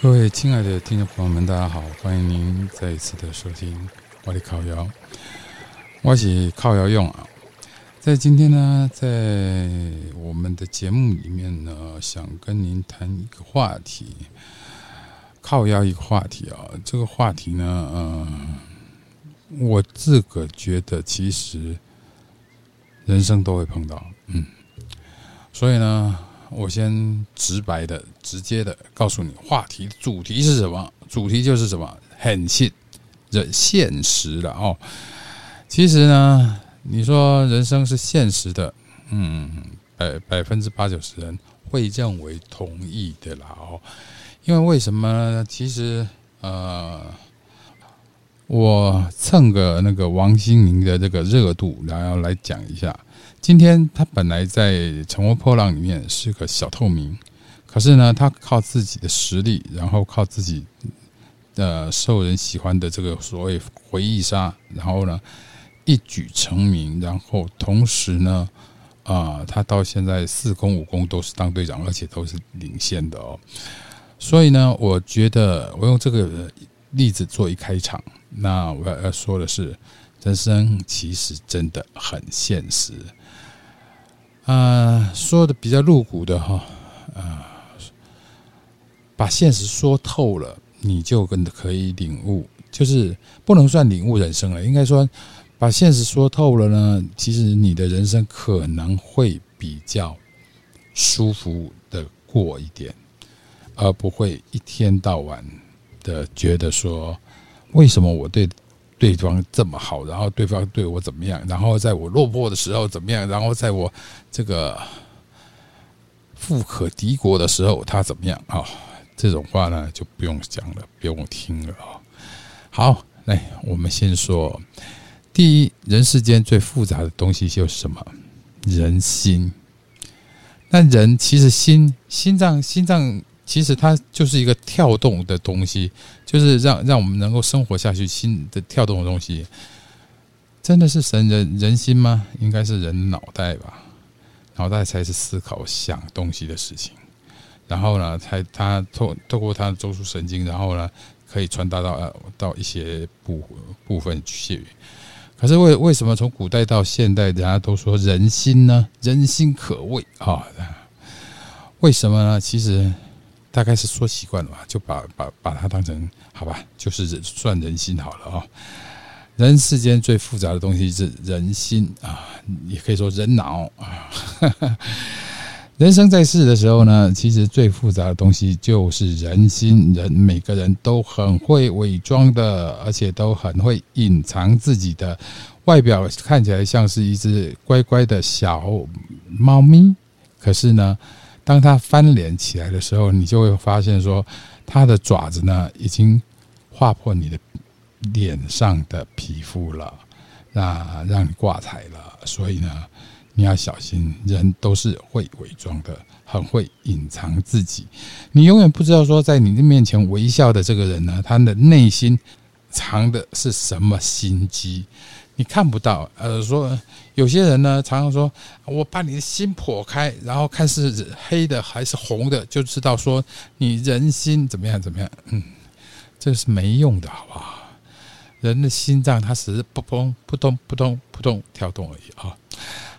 各位亲爱的听众朋友们，大家好，欢迎您再一次的收听我的烤窑。我是靠窑用啊，在今天呢，在我们的节目里面呢，想跟您谈一个话题，靠窑一个话题啊。这个话题呢，嗯，我自个觉得其实人生都会碰到，嗯，所以呢。我先直白的、直接的告诉你，话题主题是什么？主题就是什么？很现、人现实的哦。其实呢，你说人生是现实的，嗯，百百分之八九十人会认为同意的啦哦。因为为什么呢？其实呃，我蹭个那个王心凌的这个热度，然后来讲一下。今天他本来在《乘风破浪》里面是个小透明，可是呢，他靠自己的实力，然后靠自己的受人喜欢的这个所谓回忆杀，然后呢一举成名，然后同时呢，啊，他到现在四攻五攻都是当队长，而且都是领先的哦。所以呢，我觉得我用这个例子做一开场，那我要说的是，人生其实真的很现实。啊，说的比较露骨的哈，啊，把现实说透了，你就跟可以领悟，就是不能算领悟人生了，应该说把现实说透了呢，其实你的人生可能会比较舒服的过一点，而不会一天到晚的觉得说，为什么我对。对方这么好，然后对方对我怎么样？然后在我落魄的时候怎么样？然后在我这个富可敌国的时候他怎么样啊？这种话呢就不用讲了，不用听了啊。好，来我们先说，第一，人世间最复杂的东西就是什么？人心。那人其实心心脏心脏。其实它就是一个跳动的东西，就是让让我们能够生活下去心的跳动的东西，真的是神人人心吗？应该是人脑袋吧，脑袋才是思考想东西的事情，然后呢，才它透透过它的中枢神经，然后呢，可以传达到呃到一些部部分去。可是为为什么从古代到现代，人家都说人心呢？人心可畏啊？为什么呢？其实。大概是说习惯了吧，就把把把它当成好吧，就是算人心好了啊。人世间最复杂的东西是人心啊，也可以说人脑啊。人生在世的时候呢，其实最复杂的东西就是人心。人每个人都很会伪装的，而且都很会隐藏自己的外表，看起来像是一只乖乖的小猫咪，可是呢。当它翻脸起来的时候，你就会发现说，它的爪子呢已经划破你的脸上的皮肤了，那让你挂彩了。所以呢，你要小心，人都是会伪装的，很会隐藏自己。你永远不知道说，在你的面前微笑的这个人呢，他的内心藏的是什么心机。你看不到，呃，说有些人呢，常常说，我把你的心剖开，然后看是黑的还是红的，就知道说你人心怎么样怎么样。嗯，这是没用的，好不好？人的心脏它只是扑通扑通扑通扑通跳动而已啊。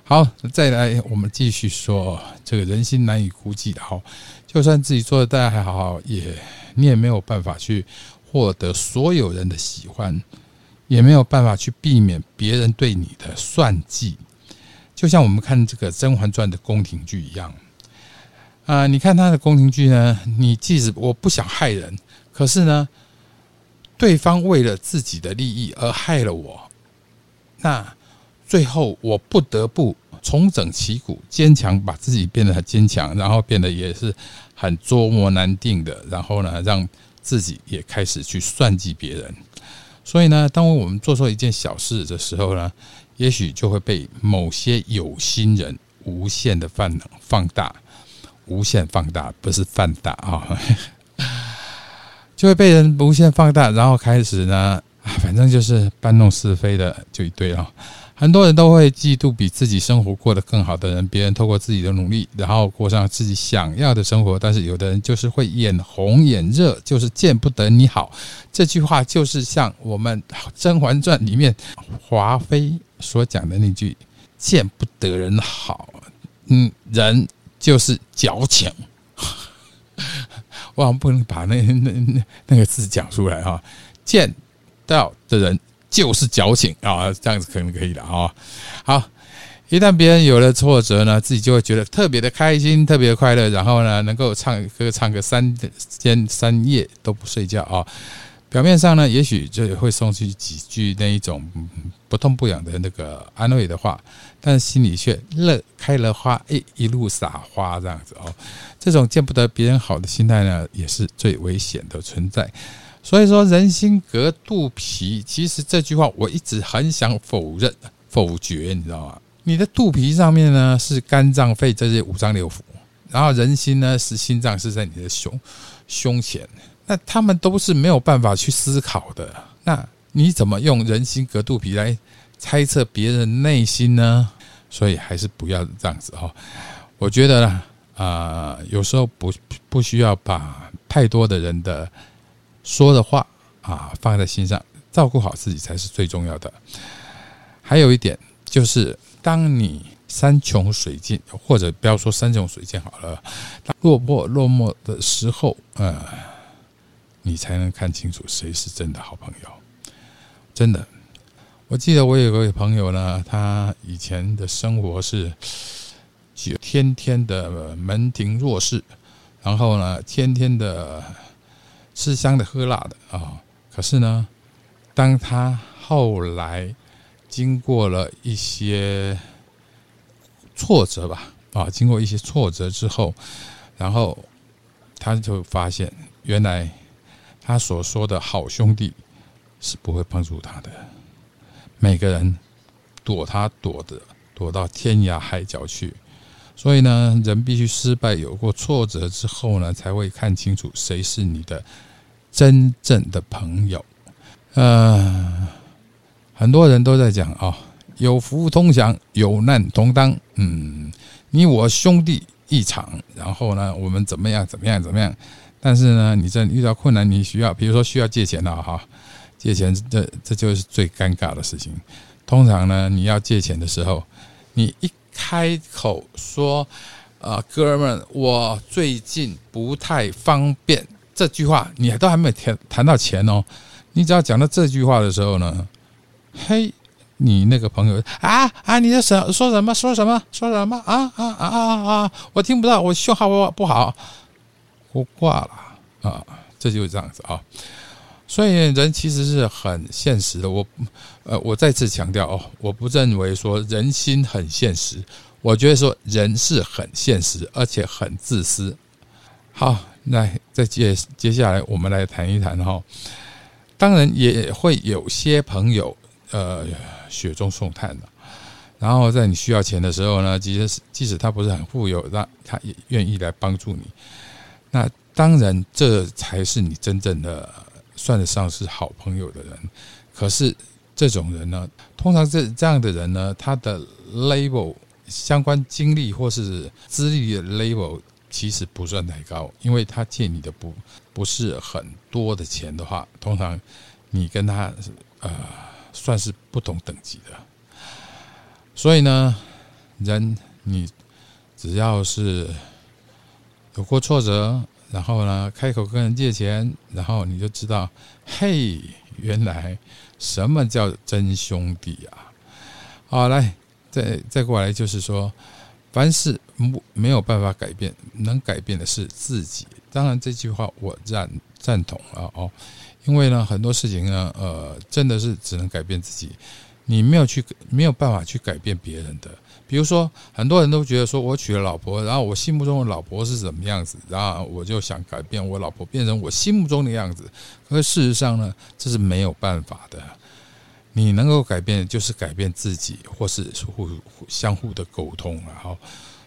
好，再来，我们继续说，这个人心难以估计的，好，就算自己做的再还好，也你也没有办法去获得所有人的喜欢。也没有办法去避免别人对你的算计，就像我们看这个《甄嬛传》的宫廷剧一样啊！你看他的宫廷剧呢，你即使我不想害人，可是呢，对方为了自己的利益而害了我，那最后我不得不重整旗鼓，坚强，把自己变得很坚强，然后变得也是很捉摸难定的，然后呢，让自己也开始去算计别人。所以呢，当我们做错一件小事的时候呢，也许就会被某些有心人无限的放放大，无限放大不是放大啊，就会被人无限放大，然后开始呢，反正就是搬弄是非的就一堆了。很多人都会嫉妒比自己生活过得更好的人，别人透过自己的努力，然后过上自己想要的生活。但是有的人就是会眼红眼热，就是见不得你好。这句话就是像我们《甄嬛传》里面华妃所讲的那句“见不得人好”。嗯，人就是矫情。我好不能把那那那那个字讲出来哈，见到的人。就是矫情啊，这样子可能可以了啊。好，一旦别人有了挫折呢，自己就会觉得特别的开心，特别的快乐，然后呢，能够唱歌唱个三天三夜都不睡觉啊。表面上呢，也许就会送去几句那一种不痛不痒的那个安慰的话，但心里却乐开了花，一一路撒花这样子哦。这种见不得别人好的心态呢，也是最危险的存在。所以说，人心隔肚皮。其实这句话我一直很想否认、否决，你知道吗？你的肚皮上面呢是肝脏、肺这些五脏六腑，然后人心呢是心脏，是在你的胸胸前。那他们都是没有办法去思考的。那你怎么用人心隔肚皮来猜测别人内心呢？所以还是不要这样子哈。我觉得呢啊，有时候不不需要把太多的人的。说的话啊，放在心上，照顾好自己才是最重要的。还有一点就是，当你山穷水尽，或者不要说山穷水尽好了，落魄落寞的时候，呃，你才能看清楚谁是真的好朋友。真的，我记得我有个朋友呢，他以前的生活是天天的门庭若市，然后呢，天天的。吃香的喝辣的啊！可是呢，当他后来经过了一些挫折吧，啊，经过一些挫折之后，然后他就发现，原来他所说的好兄弟是不会帮助他的。每个人躲他躲的，躲到天涯海角去。所以呢，人必须失败、有过挫折之后呢，才会看清楚谁是你的。真正的朋友，呃，很多人都在讲啊，有福同享，有难同当。嗯，你我兄弟一场，然后呢，我们怎么样？怎么样？怎么样？但是呢，你这遇到困难，你需要，比如说需要借钱了哈，借钱，这这就是最尴尬的事情。通常呢，你要借钱的时候，你一开口说，啊，哥们，我最近不太方便。这句话你都还没有谈谈到钱哦，你只要讲到这句话的时候呢，嘿，你那个朋友啊啊，你在什说什么说什么说什么啊啊啊啊啊，我听不到，我信号不不好，我挂了啊，这就是这样子啊。所以人其实是很现实的，我呃，我再次强调哦，我不认为说人心很现实，我觉得说人是很现实，而且很自私。好。那再接接下来，我们来谈一谈哈。当然也会有些朋友，呃，雪中送炭的。然后在你需要钱的时候呢，即使即使他不是很富有，那他也愿意来帮助你。那当然，这才是你真正的算得上是好朋友的人。可是这种人呢，通常这这样的人呢，他的 label 相关经历或是资历的 label。其实不算太高，因为他借你的不不是很多的钱的话，通常你跟他呃算是不同等级的。所以呢，人你只要是有过挫折，然后呢开口跟人借钱，然后你就知道，嘿，原来什么叫真兄弟啊！好，来再再过来就是说。凡事没没有办法改变，能改变的是自己。当然，这句话我赞赞同了哦，因为呢，很多事情呢，呃，真的是只能改变自己，你没有去没有办法去改变别人的。比如说，很多人都觉得说我娶了老婆，然后我心目中的老婆是什么样子，然后我就想改变我老婆变成我心目中的样子。可是事实上呢，这是没有办法的。你能够改变，就是改变自己，或是互相互的沟通，然后，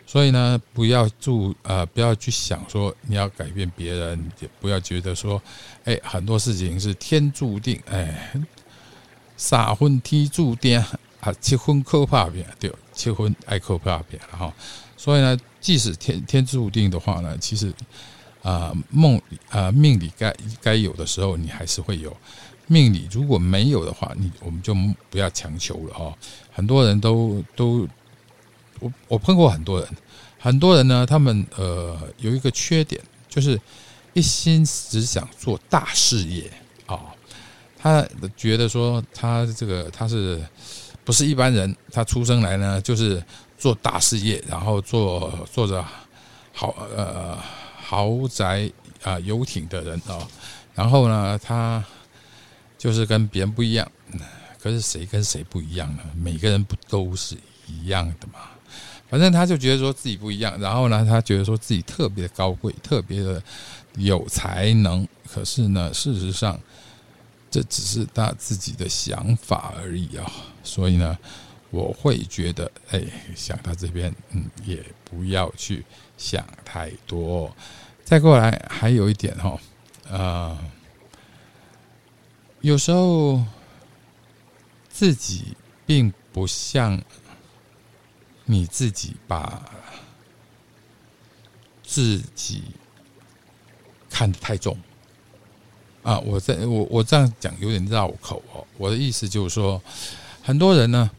所以呢，不要注呃，不要去想说你要改变别人，也不要觉得说，哎，很多事情是天注定，哎，撒婚踢注定，啊，结婚可怕变对，结婚爱可怕变了哈。所以呢，即使天天注定的话呢，其实啊梦啊命里该该有的时候，你还是会有。命里如果没有的话，你我们就不要强求了哈。很多人都都，我我碰过很多人，很多人呢，他们呃有一个缺点，就是一心只想做大事业啊。他觉得说他这个他是不是一般人？他出生来呢就是做大事业，然后做做着豪呃豪宅啊游艇的人啊。然后呢，他就是跟别人不一样。可是谁跟谁不一样呢？每个人不都是一样的吗？反正他就觉得说自己不一样，然后呢，他觉得说自己特别高贵，特别的有才能。可是呢，事实上。这只是他自己的想法而已啊，所以呢，我会觉得，哎，想到这边，嗯，也不要去想太多。再过来，还有一点哈，啊，有时候自己并不像你自己把自己看得太重。啊，我在我我这样讲有点绕口哦。我的意思就是说，很多人呢，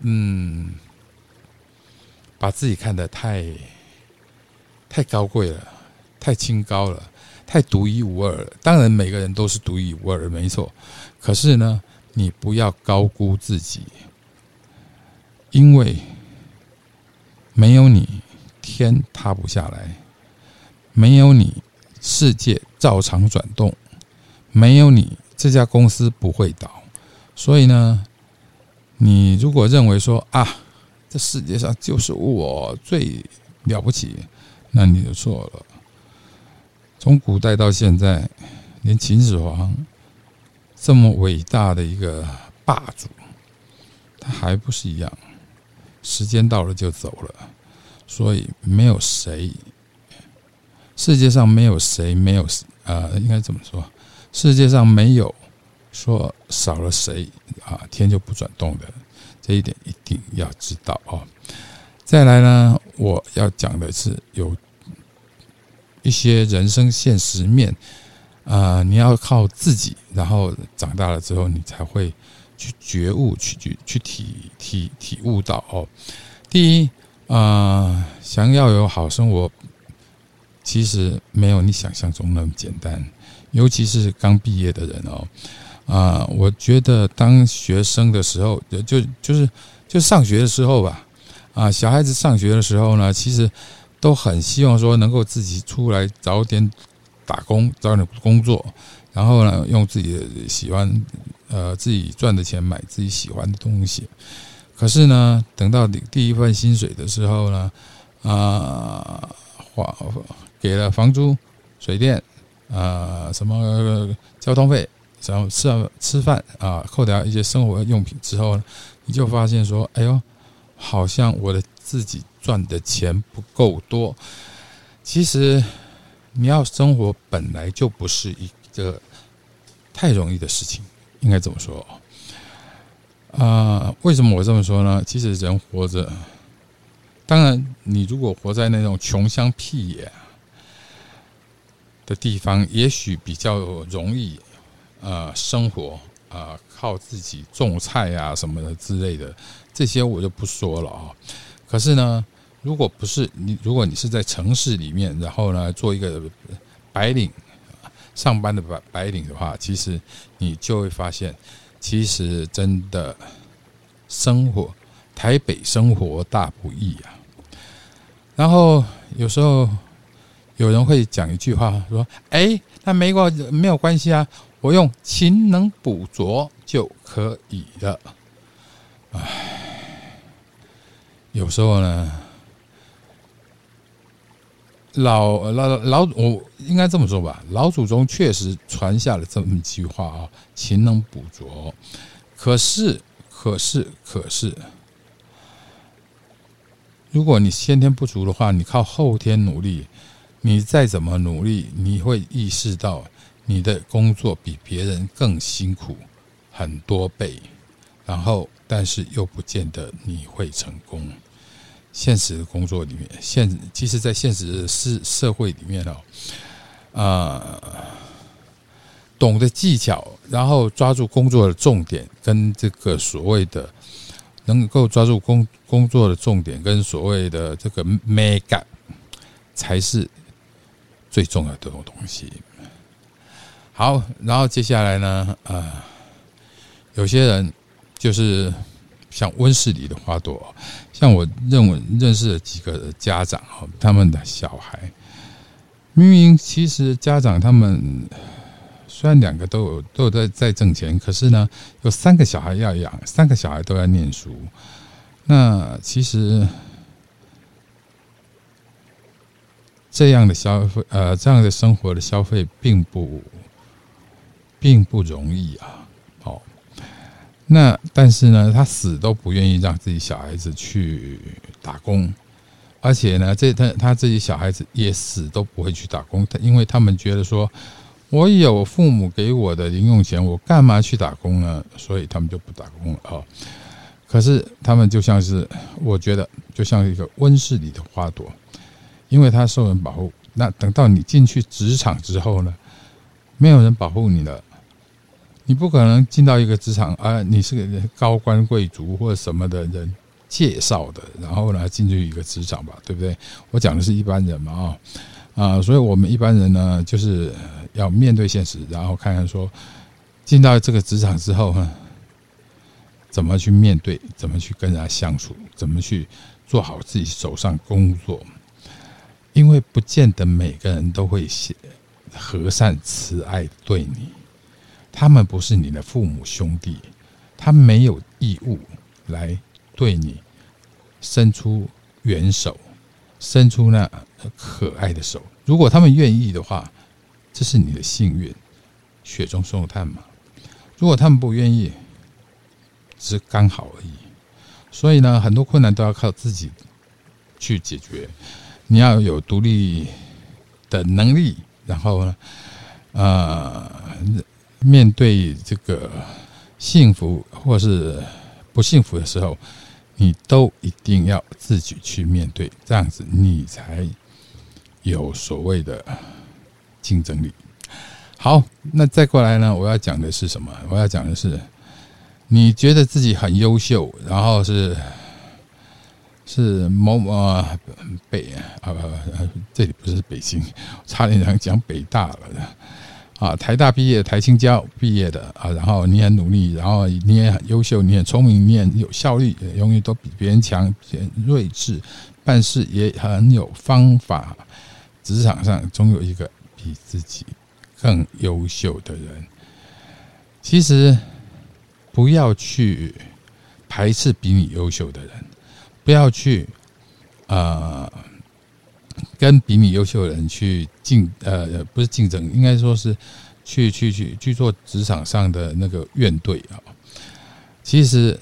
嗯，把自己看得太太高贵了，太清高了，太独一无二了。当然，每个人都是独一无二，没错。可是呢，你不要高估自己，因为没有你，天塌不下来；没有你，世界照常转动。没有你，这家公司不会倒。所以呢，你如果认为说啊，这世界上就是我最了不起，那你就错了。从古代到现在，连秦始皇这么伟大的一个霸主，他还不是一样？时间到了就走了。所以没有谁，世界上没有谁没有啊，应该怎么说？世界上没有说少了谁啊，天就不转动的，这一点一定要知道哦。再来呢，我要讲的是有一些人生现实面啊，你要靠自己，然后长大了之后，你才会去觉悟、去去去体体体悟到哦。第一啊，想要有好生活，其实没有你想象中那么简单。尤其是刚毕业的人哦，啊，我觉得当学生的时候，就就就是就上学的时候吧，啊，小孩子上学的时候呢，其实都很希望说能够自己出来早点打工，早点工作，然后呢，用自己的喜欢，呃，自己赚的钱买自己喜欢的东西。可是呢，等到第第一份薪水的时候呢，啊，花给了房租、水电。啊，什么交通费，然后吃吃饭啊，扣掉一些生活用品之后，你就发现说，哎呦，好像我的自己赚的钱不够多。其实你要生活本来就不是一个太容易的事情，应该怎么说？啊，为什么我这么说呢？其实人活着，当然你如果活在那种穷乡僻野。的地方也许比较容易，呃，生活啊，靠自己种菜啊什么的之类的，这些我就不说了啊。可是呢，如果不是你，如果你是在城市里面，然后呢，做一个白领上班的白白领的话，其实你就会发现，其实真的生活台北生活大不易啊。然后有时候。有人会讲一句话说：“哎，那没关没有关系啊，我用勤能补拙就可以了。”唉，有时候呢，老老老，我应该这么说吧，老祖宗确实传下了这么一句话啊：“勤能补拙。”可是，可是，可是，如果你先天不足的话，你靠后天努力。你再怎么努力，你会意识到你的工作比别人更辛苦很多倍，然后但是又不见得你会成功。现实的工作里面，现其实，在现实的社社会里面哦，啊，懂得技巧，然后抓住工作的重点，跟这个所谓的能够抓住工工作的重点，跟所谓的这个 mega，才是最重要的东西。好，然后接下来呢，啊，有些人就是像温室里的花朵。像我认为认识的几个家长哈，他们的小孩明明其实家长他们虽然两个都有都有在在挣钱，可是呢有三个小孩要养，三个小孩都要念书。那其实这样的消费呃这样的生活的消费并不并不容易啊。那但是呢，他死都不愿意让自己小孩子去打工，而且呢，这他他自己小孩子也死都不会去打工，他因为他们觉得说，我有父母给我的零用钱，我干嘛去打工呢？所以他们就不打工了啊。可是他们就像是，我觉得就像一个温室里的花朵，因为他受人保护。那等到你进去职场之后呢，没有人保护你了。你不可能进到一个职场啊，你是个高官贵族或者什么的人介绍的，然后呢进去一个职场吧，对不对？我讲的是一般人嘛啊啊，所以我们一般人呢，就是要面对现实，然后看看说进到这个职场之后，怎么去面对，怎么去跟人家相处，怎么去做好自己手上工作，因为不见得每个人都会写和善慈爱对你。他们不是你的父母兄弟，他没有义务来对你伸出援手，伸出那可爱的手。如果他们愿意的话，这是你的幸运，雪中送炭嘛。如果他们不愿意，只是刚好而已。所以呢，很多困难都要靠自己去解决。你要有独立的能力，然后呢，呃。面对这个幸福或是不幸福的时候，你都一定要自己去面对，这样子你才有所谓的竞争力。好，那再过来呢？我要讲的是什么？我要讲的是，你觉得自己很优秀，然后是是某某北啊，这里不是北京，差点想讲北大了。啊，台大毕业，台青教毕业的啊，然后你很努力，然后你也很优秀，你很聪明，你很有效率，永远都比别人强，很睿智，办事也很有方法。职场上总有一个比自己更优秀的人。其实不要去排斥比你优秀的人，不要去啊。跟比你优秀的人去竞，呃，不是竞争，应该说是去去去去做职场上的那个怨队啊。其实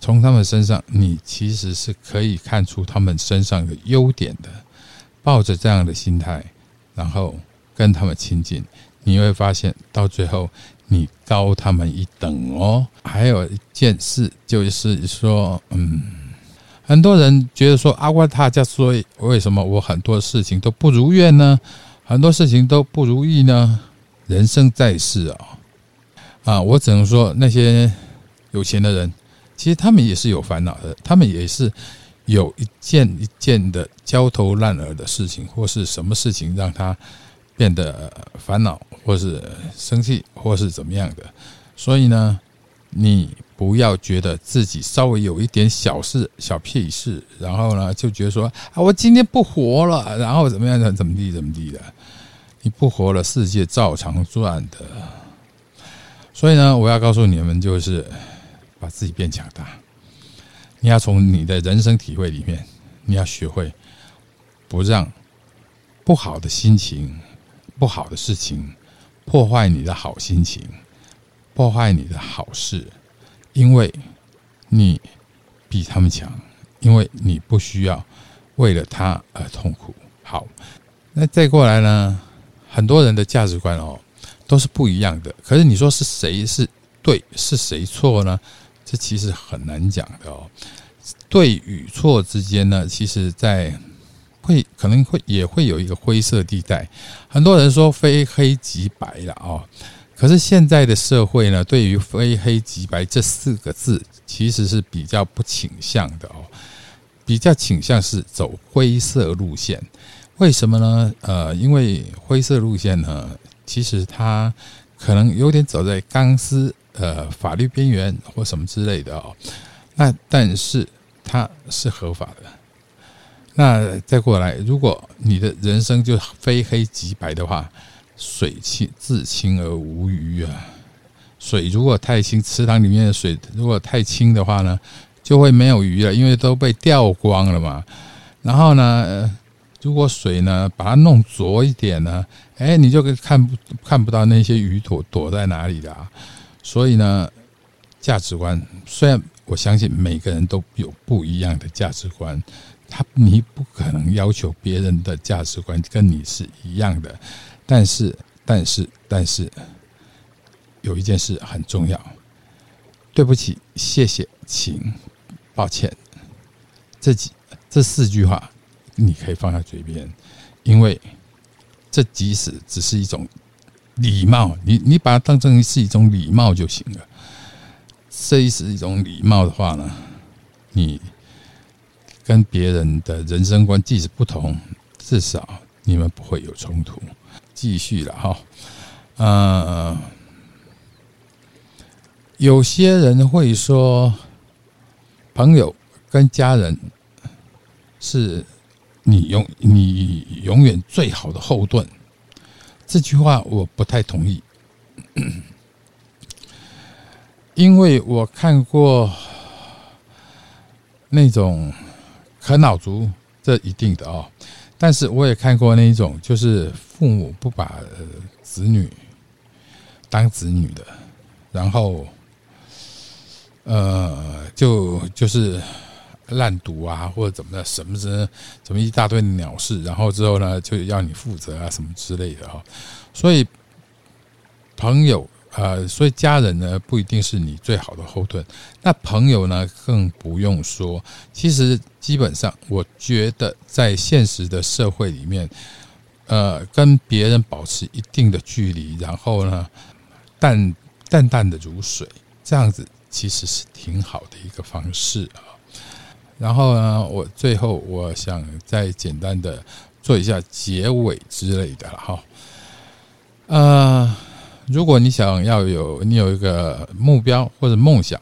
从他们身上，你其实是可以看出他们身上的优点的。抱着这样的心态，然后跟他们亲近，你会发现到最后你高他们一等哦。还有一件事就是说，嗯。很多人觉得说阿瓜他家说为什么我很多事情都不如愿呢？很多事情都不如意呢？人生在世啊，啊，我只能说那些有钱的人，其实他们也是有烦恼的，他们也是有一件一件的焦头烂额的事情，或是什么事情让他变得烦恼，或是生气，或是怎么样的。所以呢，你。不要觉得自己稍微有一点小事、小屁事，然后呢就觉得说啊，我今天不活了，然后怎么样怎怎么地怎么地的，你不活了，世界照常转的。所以呢，我要告诉你们，就是把自己变强大。你要从你的人生体会里面，你要学会不让不好的心情、不好的事情破坏你的好心情，破坏你的好事。因为你比他们强，因为你不需要为了他而痛苦。好，那再过来呢？很多人的价值观哦都是不一样的。可是你说是谁是对，是谁错呢？这其实很难讲的哦。对与错之间呢，其实在会可能会也会有一个灰色地带。很多人说非黑即白了哦，可是现在的社会呢，对于非黑即白这四个字，其实是比较不倾向的哦，比较倾向是走灰色路线。为什么呢？呃，因为灰色路线呢，其实它可能有点走在钢丝呃法律边缘或什么之类的哦。那但是它是合法的。那再过来，如果你的人生就非黑即白的话，水清自清而无鱼啊。水如果太清，池塘里面的水如果太清的话呢，就会没有鱼了，因为都被钓光了嘛。然后呢？如果水呢，把它弄浊一点呢，哎，你就看不看不到那些鱼躲躲在哪里的。所以呢，价值观虽然我相信每个人都有不一样的价值观，他你不可能要求别人的价值观跟你是一样的。但是，但是，但是，有一件事很重要。对不起，谢谢，请，抱歉，这几这四句话。你可以放在嘴边，因为这即使只是一种礼貌，你你把它当成是一种礼貌就行了。这是一种礼貌的话呢，你跟别人的人生观即使不同，至少你们不会有冲突。继续了哈，呃，有些人会说，朋友跟家人是。你永你永远最好的后盾，这句话我不太同意，因为我看过那种啃老族，这一定的哦。但是我也看过那一种，就是父母不把子女当子女的，然后呃，就就是。烂赌啊，或者怎么的，什么什怎么一大堆鸟事，然后之后呢，就要你负责啊，什么之类的哈。所以朋友呃，所以家人呢，不一定是你最好的后盾。那朋友呢，更不用说。其实基本上，我觉得在现实的社会里面，呃，跟别人保持一定的距离，然后呢，淡淡淡的如水，这样子其实是挺好的一个方式啊。然后呢，我最后我想再简单的做一下结尾之类的哈。呃，如果你想要有你有一个目标或者梦想，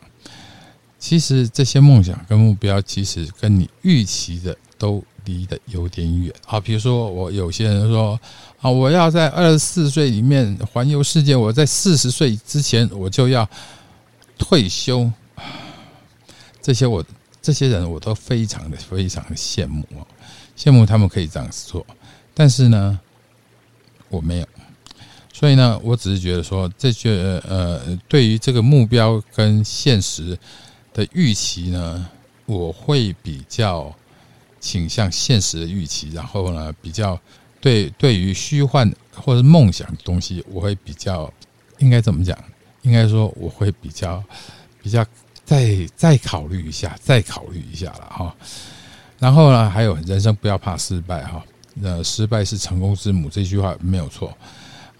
其实这些梦想跟目标其实跟你预期的都离得有点远。好，比如说我有些人说啊，我要在二十四岁里面环游世界，我在四十岁之前我就要退休。这些我。这些人我都非常的非常的羡慕哦，羡慕他们可以这样子做，但是呢，我没有，所以呢，我只是觉得说，这些呃，对于这个目标跟现实的预期呢，我会比较倾向现实的预期，然后呢，比较对对于虚幻或者梦想的东西，我会比较应该怎么讲？应该说我会比较比较。再再考虑一下，再考虑一下了哈。然后呢，还有人生不要怕失败哈。呃，失败是成功之母这句话没有错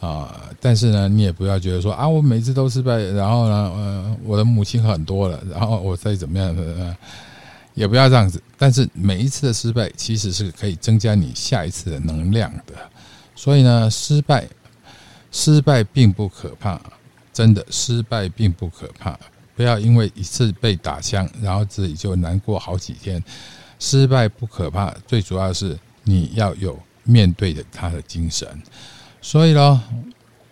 啊。但是呢，你也不要觉得说啊，我每次都失败，然后呢，呃，我的母亲很多了，然后我再怎么样的，也不要这样子。但是每一次的失败其实是可以增加你下一次的能量的。所以呢，失败，失败并不可怕，真的失败并不可怕。不要因为一次被打枪，然后自己就难过好几天。失败不可怕，最主要是你要有面对的他的精神。所以咯，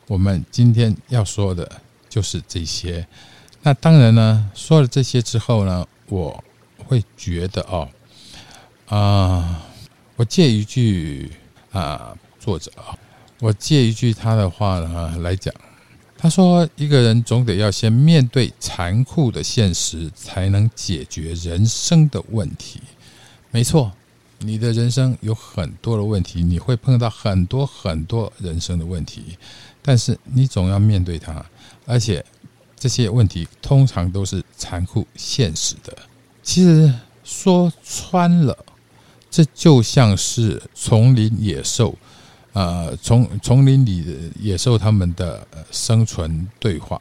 我们今天要说的就是这些。那当然呢，说了这些之后呢，我会觉得哦，啊，我借一句啊，作者啊，我借一句他的话呢来讲。他说：“一个人总得要先面对残酷的现实，才能解决人生的问题。没错，你的人生有很多的问题，你会碰到很多很多人生的问题，但是你总要面对它。而且，这些问题通常都是残酷现实的。其实说穿了，这就像是丛林野兽，呃，丛丛林里的野兽他们的生存对话、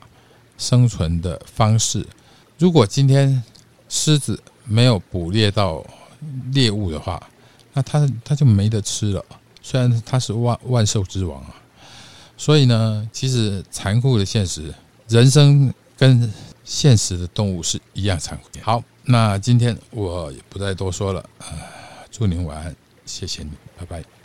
生存的方式。如果今天狮子没有捕猎到猎物的话，那它它就没得吃了。虽然它是万万兽之王啊，所以呢，其实残酷的现实，人生跟现实的动物是一样残酷。好，那今天我也不再多说了啊，祝您晚安，谢谢你，拜拜。